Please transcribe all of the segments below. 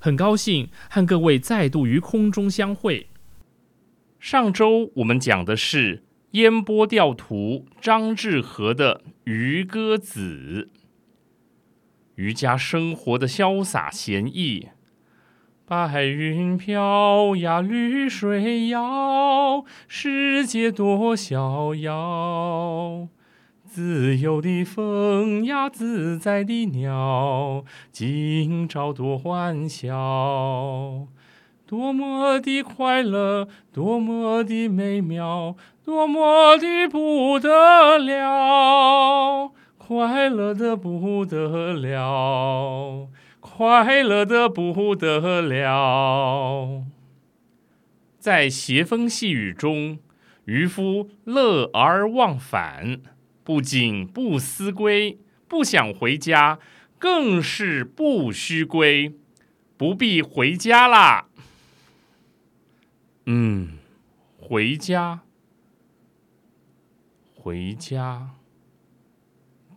很高兴和各位再度于空中相会。上周我们讲的是烟波调图张志和的《渔歌子》，渔家生活的潇洒闲逸。白云飘呀，绿水摇，世界多逍遥。自由的风呀，自在的鸟，今朝多欢笑，多么的快乐，多么的美妙，多么的不得了，快乐的不得了，快乐的不得了。在斜风细雨中，渔夫乐而忘返。不仅不思归，不想回家，更是不须归，不必回家啦。嗯，回家，回家，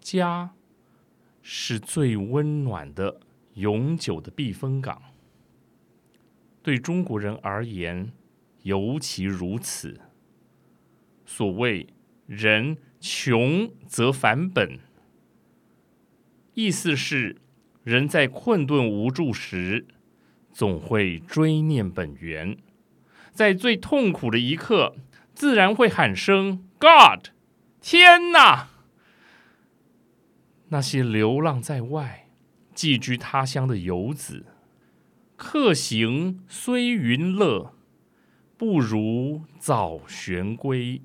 家是最温暖的、永久的避风港。对中国人而言，尤其如此。所谓人。穷则返本，意思是人在困顿无助时，总会追念本源，在最痛苦的一刻，自然会喊声 “God”，天哪！那些流浪在外、寄居他乡的游子，客行虽云乐，不如早旋归。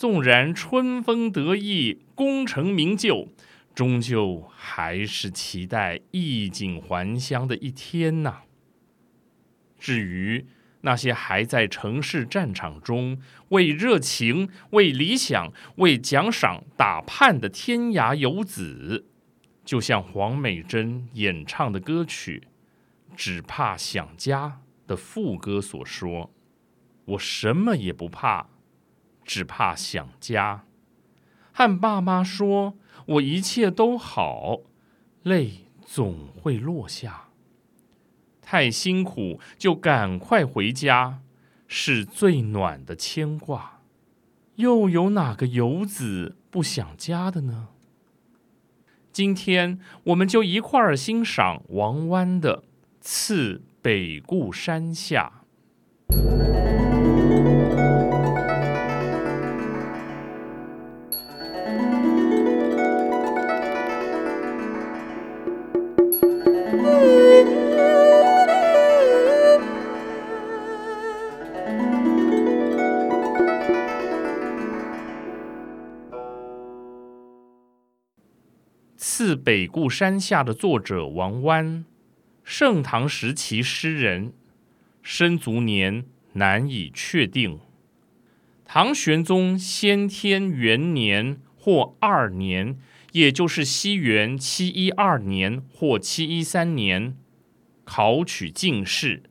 纵然春风得意，功成名就，终究还是期待衣锦还乡的一天呐。至于那些还在城市战场中为热情、为理想、为奖赏打盼的天涯游子，就像黄美珍演唱的歌曲《只怕想家》的副歌所说：“我什么也不怕。”只怕想家，和爸妈说：“我一切都好。”泪总会落下。太辛苦，就赶快回家，是最暖的牵挂。又有哪个游子不想家的呢？今天我们就一块儿欣赏王湾的《次北固山下》。山下的作者王湾，盛唐时期诗人，生卒年难以确定。唐玄宗先天元年或二年，也就是西元七一二年或七一三年，考取进士。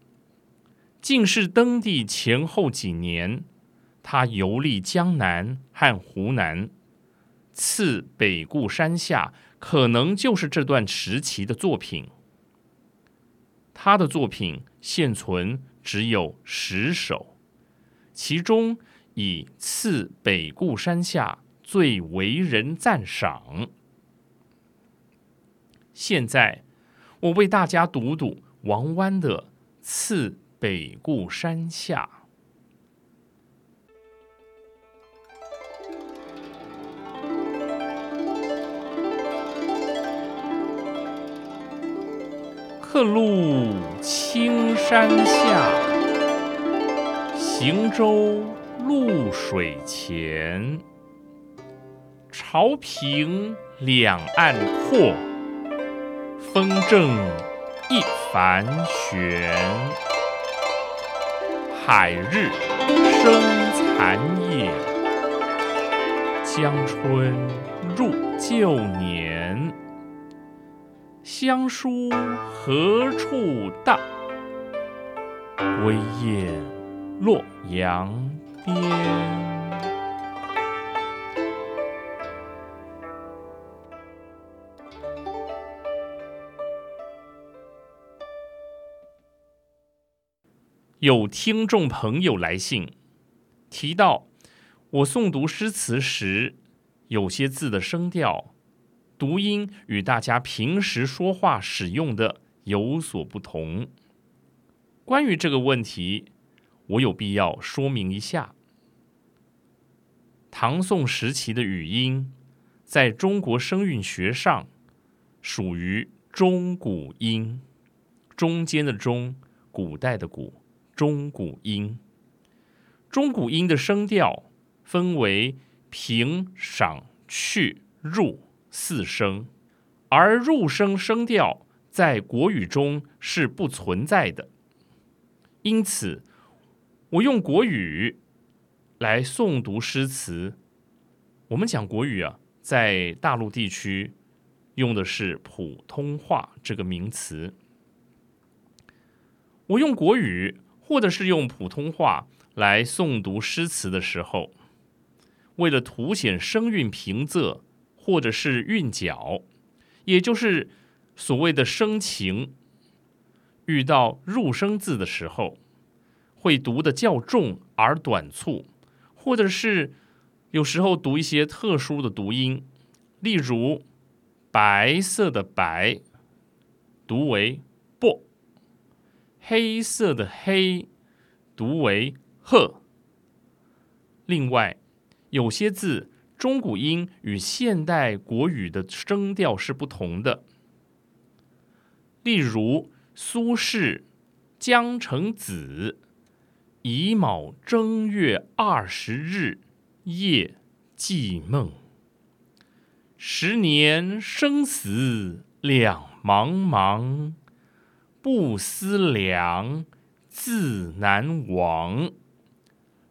进士登第前后几年，他游历江南和湖南。次北固山下。可能就是这段时期的作品。他的作品现存只有十首，其中以《次北固山下》最为人赞赏。现在我为大家读读王湾的《次北固山下》。客路青山下，行舟渌水前。潮平两岸阔，风正一帆悬。海日生残夜，江春入旧年。乡书何处到？归雁洛阳边。有听众朋友来信，提到我诵读诗词时，有些字的声调。读音与大家平时说话使用的有所不同。关于这个问题，我有必要说明一下：唐宋时期的语音，在中国声韵学上属于中古音，中间的中，古代的古，中古音。中古音的声调分为平、赏、去、入。四声，而入声声调在国语中是不存在的。因此，我用国语来诵读诗词。我们讲国语啊，在大陆地区用的是普通话这个名词。我用国语或者是用普通话来诵读诗词的时候，为了凸显声韵平仄。或者是韵脚，也就是所谓的声情，遇到入声字的时候，会读的较重而短促，或者是有时候读一些特殊的读音，例如白色的白读为不，黑色的黑读为鹤。另外有些字。中古音与现代国语的声调是不同的。例如，苏轼《江城子》：“乙卯正月二十日夜记梦，十年生死两茫茫，不思量，自难忘。”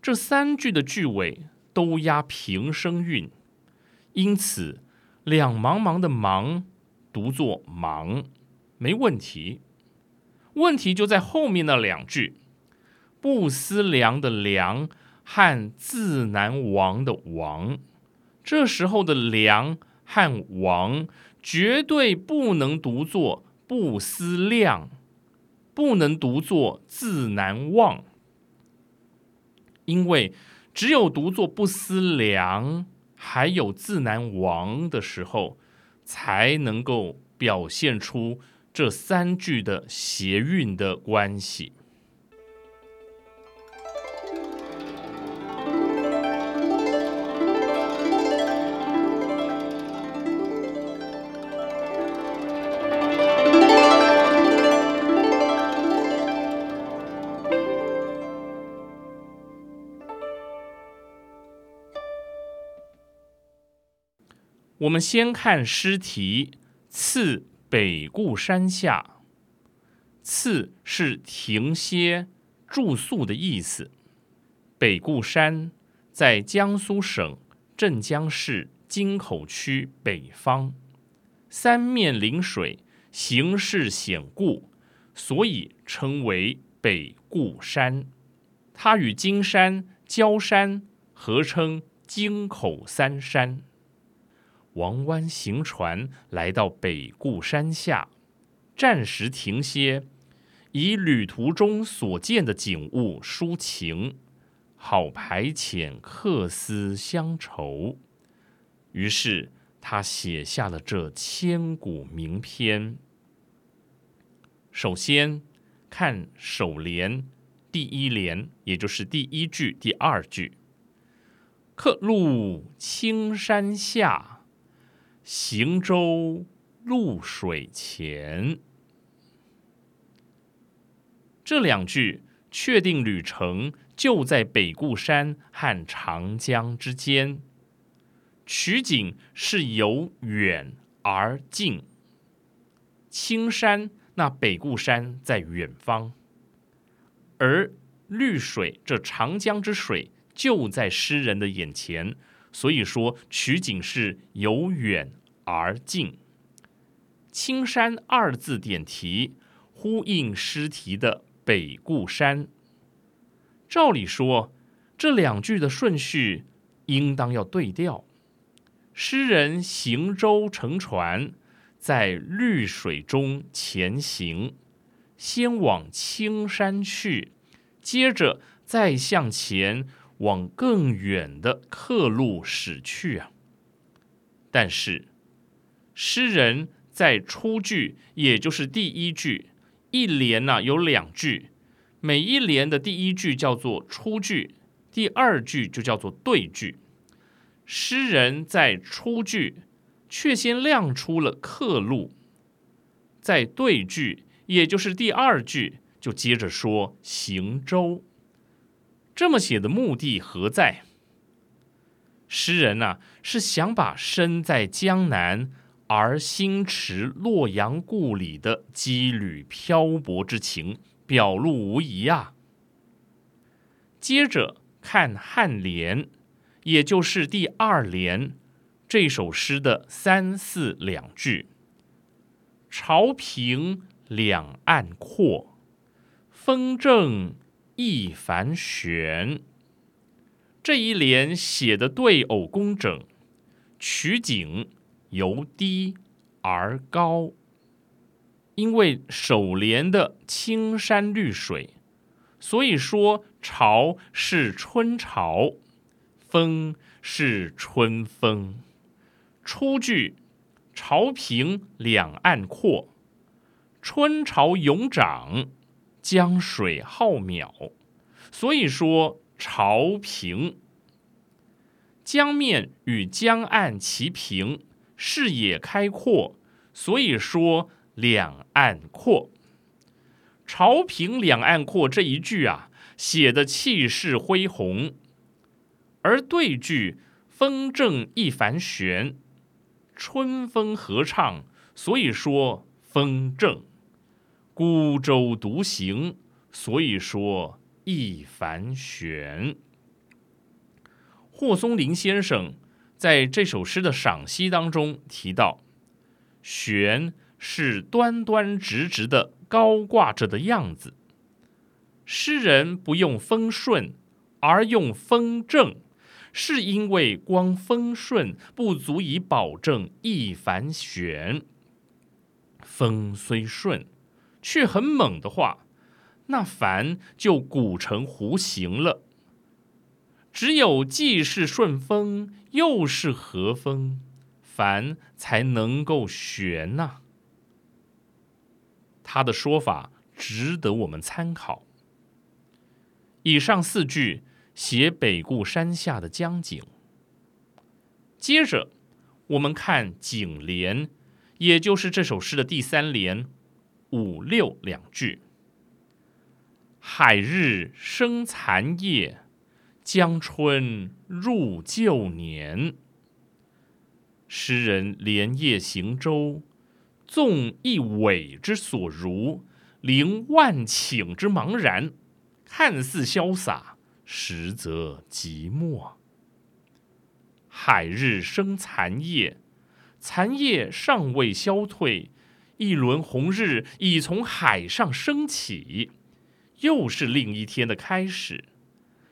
这三句的句尾。都押平声韵，因此“两茫茫”的“茫”读作“忙”，没问题。问题就在后面那两句，“不思量”的“量”和“自难忘”的“忘”，这时候的“量”和“忘”绝对不能读作“不思量”，不能读作“自难忘”，因为。只有读作不思量，还有自难忘的时候，才能够表现出这三句的谐韵的关系。我们先看诗题“次北固山下”，“次”是停歇、住宿的意思。北固山在江苏省镇江市京口区北方，三面临水，形势险固，所以称为北固山。它与金山、焦山合称京口三山。王湾行船来到北固山下，暂时停歇，以旅途中所见的景物抒情，好排遣客思乡愁。于是他写下了这千古名篇。首先看首联第一联，也就是第一句、第二句：“客路青山下。”行舟入水前，这两句确定旅程就在北固山和长江之间。取景是由远而近，青山那北固山在远方，而绿水这长江之水就在诗人的眼前。所以说，取景是由远而近。青山二字点题，呼应诗题的北固山。照理说，这两句的顺序应当要对调。诗人行舟乘船，在绿水中前行，先往青山去，接着再向前。往更远的客路驶去啊！但是诗人在出句，也就是第一句，一联呢有两句，每一联的第一句叫做出句，第二句就叫做对句。诗人在出句却先亮出了客路，在对句，也就是第二句，就接着说行舟。这么写的目的何在？诗人呐，是想把身在江南而心驰洛阳故里的羁旅漂泊之情表露无遗啊。接着看颔联，也就是第二联这首诗的三四两句：“潮平两岸阔，风正。”一帆悬，这一联写的对偶工整，取景由低而高。因为首联的青山绿水，所以说潮是春潮，风是春风。出句潮平两岸阔，春潮涌涨。江水浩渺，所以说潮平。江面与江岸齐平，视野开阔，所以说两岸阔。潮平两岸阔这一句啊，写的气势恢宏，而对句风正一帆悬，春风合唱，所以说风正。孤舟独行，所以说一帆悬。霍松龄先生在这首诗的赏析当中提到，悬是端端直直的高挂着的样子。诗人不用风顺，而用风正，是因为光风顺不足以保证一帆悬。风虽顺。却很猛的话，那帆就鼓成弧形了。只有既是顺风又是和风，帆才能够悬呐。他的说法值得我们参考。以上四句写北固山下的江景。接着我们看景联，也就是这首诗的第三联。五六两句，海日生残夜，江春入旧年。诗人连夜行舟，纵一苇之所如，凌万顷之茫然，看似潇洒，实则寂寞。海日生残夜，残夜尚未消退，一轮红日已从海上升起，又是另一天的开始。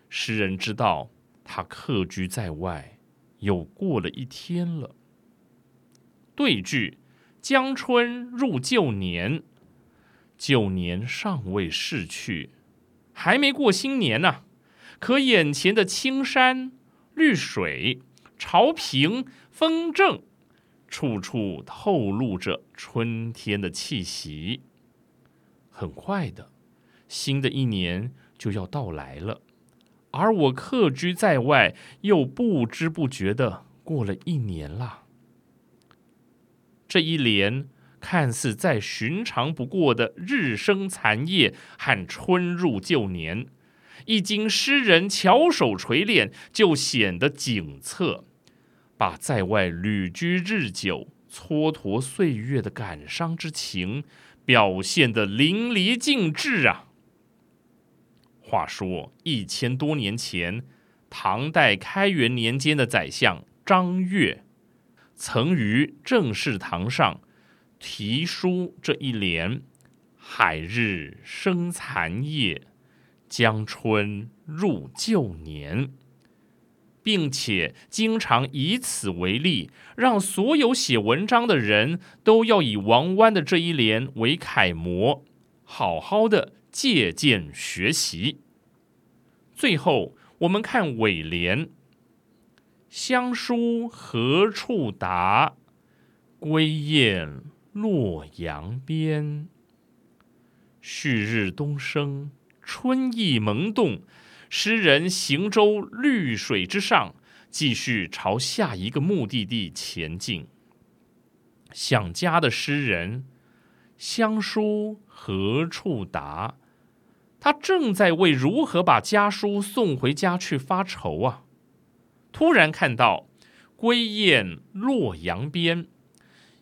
诗人知道，他客居在外，又过了一天了。对句：江春入旧年，旧年尚未逝去，还没过新年呢。可眼前的青山绿水。潮平风正，处处透露着春天的气息。很快的，新的一年就要到来了，而我客居在外，又不知不觉的过了一年了。这一年看似再寻常不过的日升残夜和春入旧年。一经诗人巧手锤炼，就显得景色，把在外旅居日久、蹉跎岁月的感伤之情表现得淋漓尽致啊！话说一千多年前，唐代开元年间的宰相张悦，曾于正式堂上题书这一联：“海日生残夜。”江春入旧年，并且经常以此为例，让所有写文章的人都要以王湾的这一联为楷模，好好的借鉴学习。最后，我们看尾联：“乡书何处达？归雁洛阳边。旭日东升。”春意萌动，诗人行舟绿水之上，继续朝下一个目的地前进。想家的诗人，乡书何处达？他正在为如何把家书送回家去发愁啊！突然看到“归雁洛阳边”，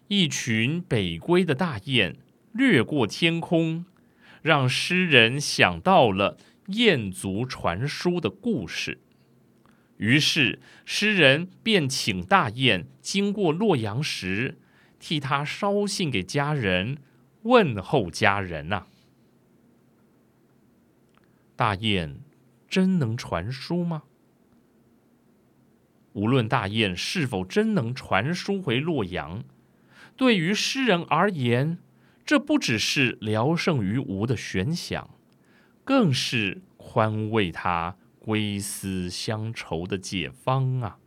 一群北归的大雁掠过天空。让诗人想到了雁族传书的故事，于是诗人便请大雁经过洛阳时，替他捎信给家人，问候家人呐。大雁真能传书吗？无论大雁是否真能传书回洛阳，对于诗人而言。这不只是聊胜于无的悬想，更是宽慰他归思乡愁的解方啊！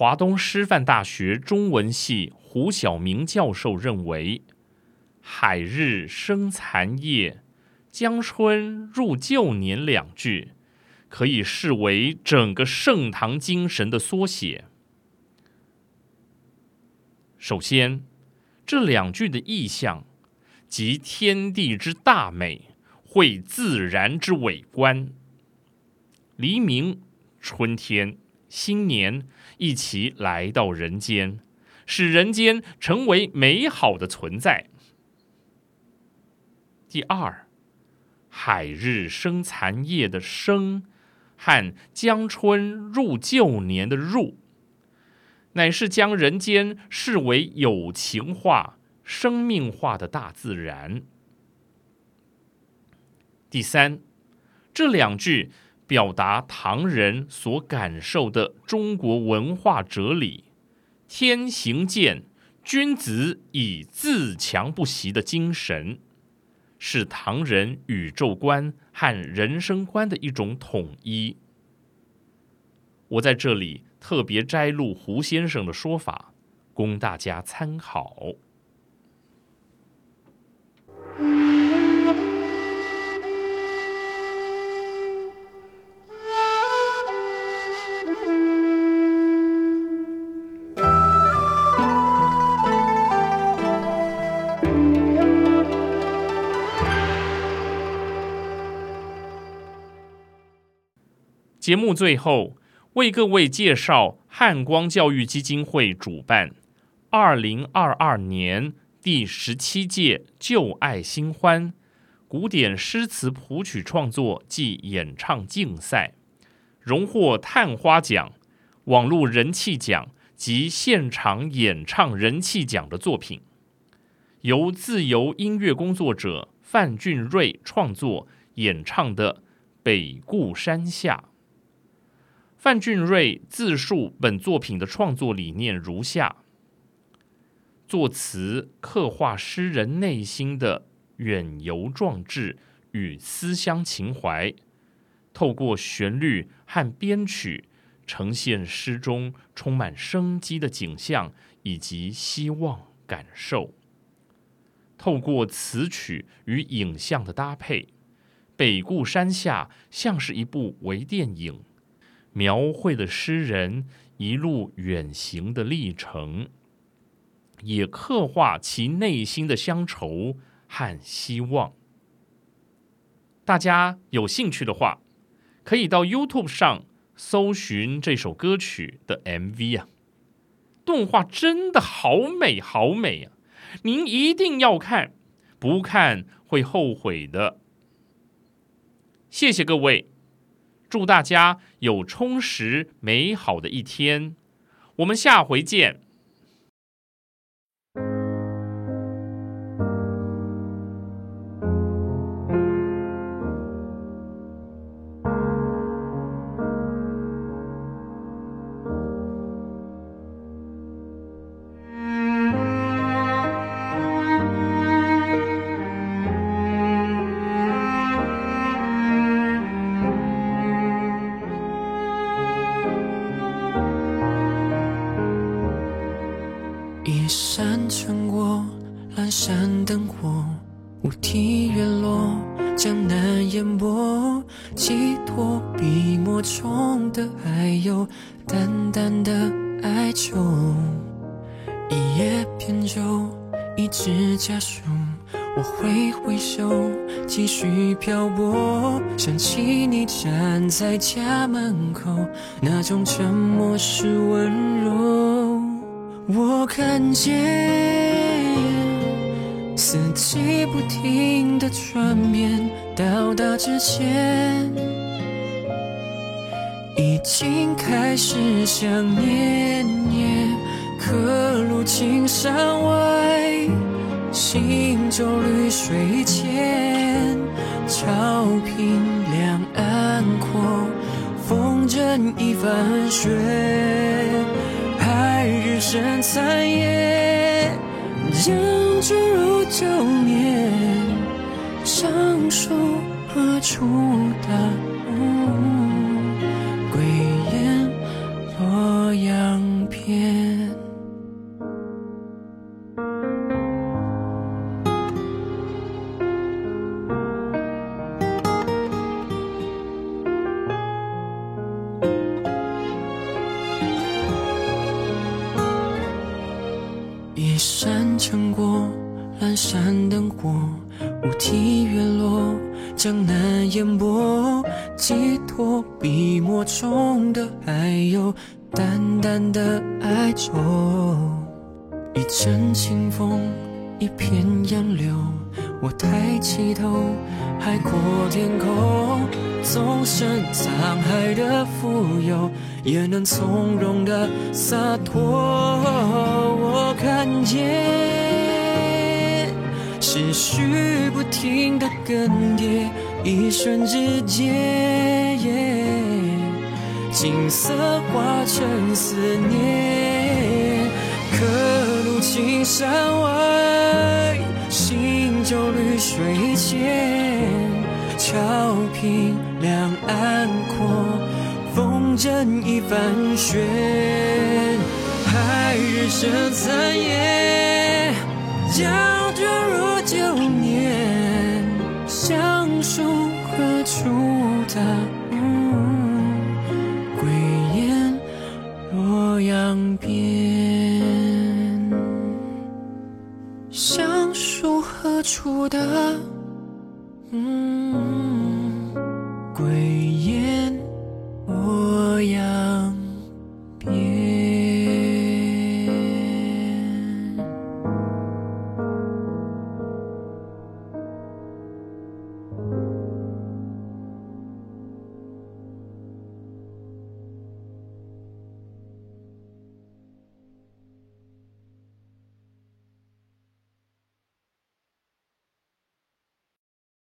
华东师范大学中文系胡晓明教授认为，“海日生残夜，江春入旧年”两句可以视为整个盛唐精神的缩写。首先，这两句的意象即天地之大美，会自然之伟观，黎明、春天、新年。一起来到人间，使人间成为美好的存在。第二，海日生残夜的生，和江春入旧年的入，乃是将人间视为有情化、生命化的大自然。第三，这两句。表达唐人所感受的中国文化哲理，天行健，君子以自强不息的精神，是唐人宇宙观和人生观的一种统一。我在这里特别摘录胡先生的说法，供大家参考。节目最后为各位介绍汉光教育基金会主办二零二二年第十七届“旧爱新欢”古典诗词谱曲创作暨演唱竞赛，荣获探花奖、网络人气奖及现场演唱人气奖的作品，由自由音乐工作者范俊瑞创作演唱的《北固山下》。范俊瑞自述本作品的创作理念如下：作词刻画诗人内心的远游壮志与思乡情怀，透过旋律和编曲，呈现诗中充满生机的景象以及希望感受。透过词曲与影像的搭配，《北固山下》像是一部微电影。描绘了诗人一路远行的历程，也刻画其内心的乡愁和希望。大家有兴趣的话，可以到 YouTube 上搜寻这首歌曲的 MV 啊，动画真的好美好美啊！您一定要看，不看会后悔的。谢谢各位。祝大家有充实美好的一天，我们下回见。难那烟波寄托笔墨中的，还有淡淡的哀愁。一叶扁舟，一纸家书，我挥挥手，继续漂泊。想起你站在家门口，那种沉默是温柔。我看见。四季不停的转变，到达之前，已经开始想念。刻路青山外。行舟绿水间，潮平两岸阔，风筝一帆悬。海日生残夜，人之如旧年，相守何处的无？的哀愁。一阵清风，一片杨柳，我抬起头，海阔天空，纵身沧海的浮游，也能从容的洒脱。我看见。思绪不停的更迭，一瞬之间，景色化成思念。刻入青山外，行舟绿水间，桥平两岸阔，风筝一帆悬。海日生残夜，将君入。旧年，相书何处答？出的。嗯。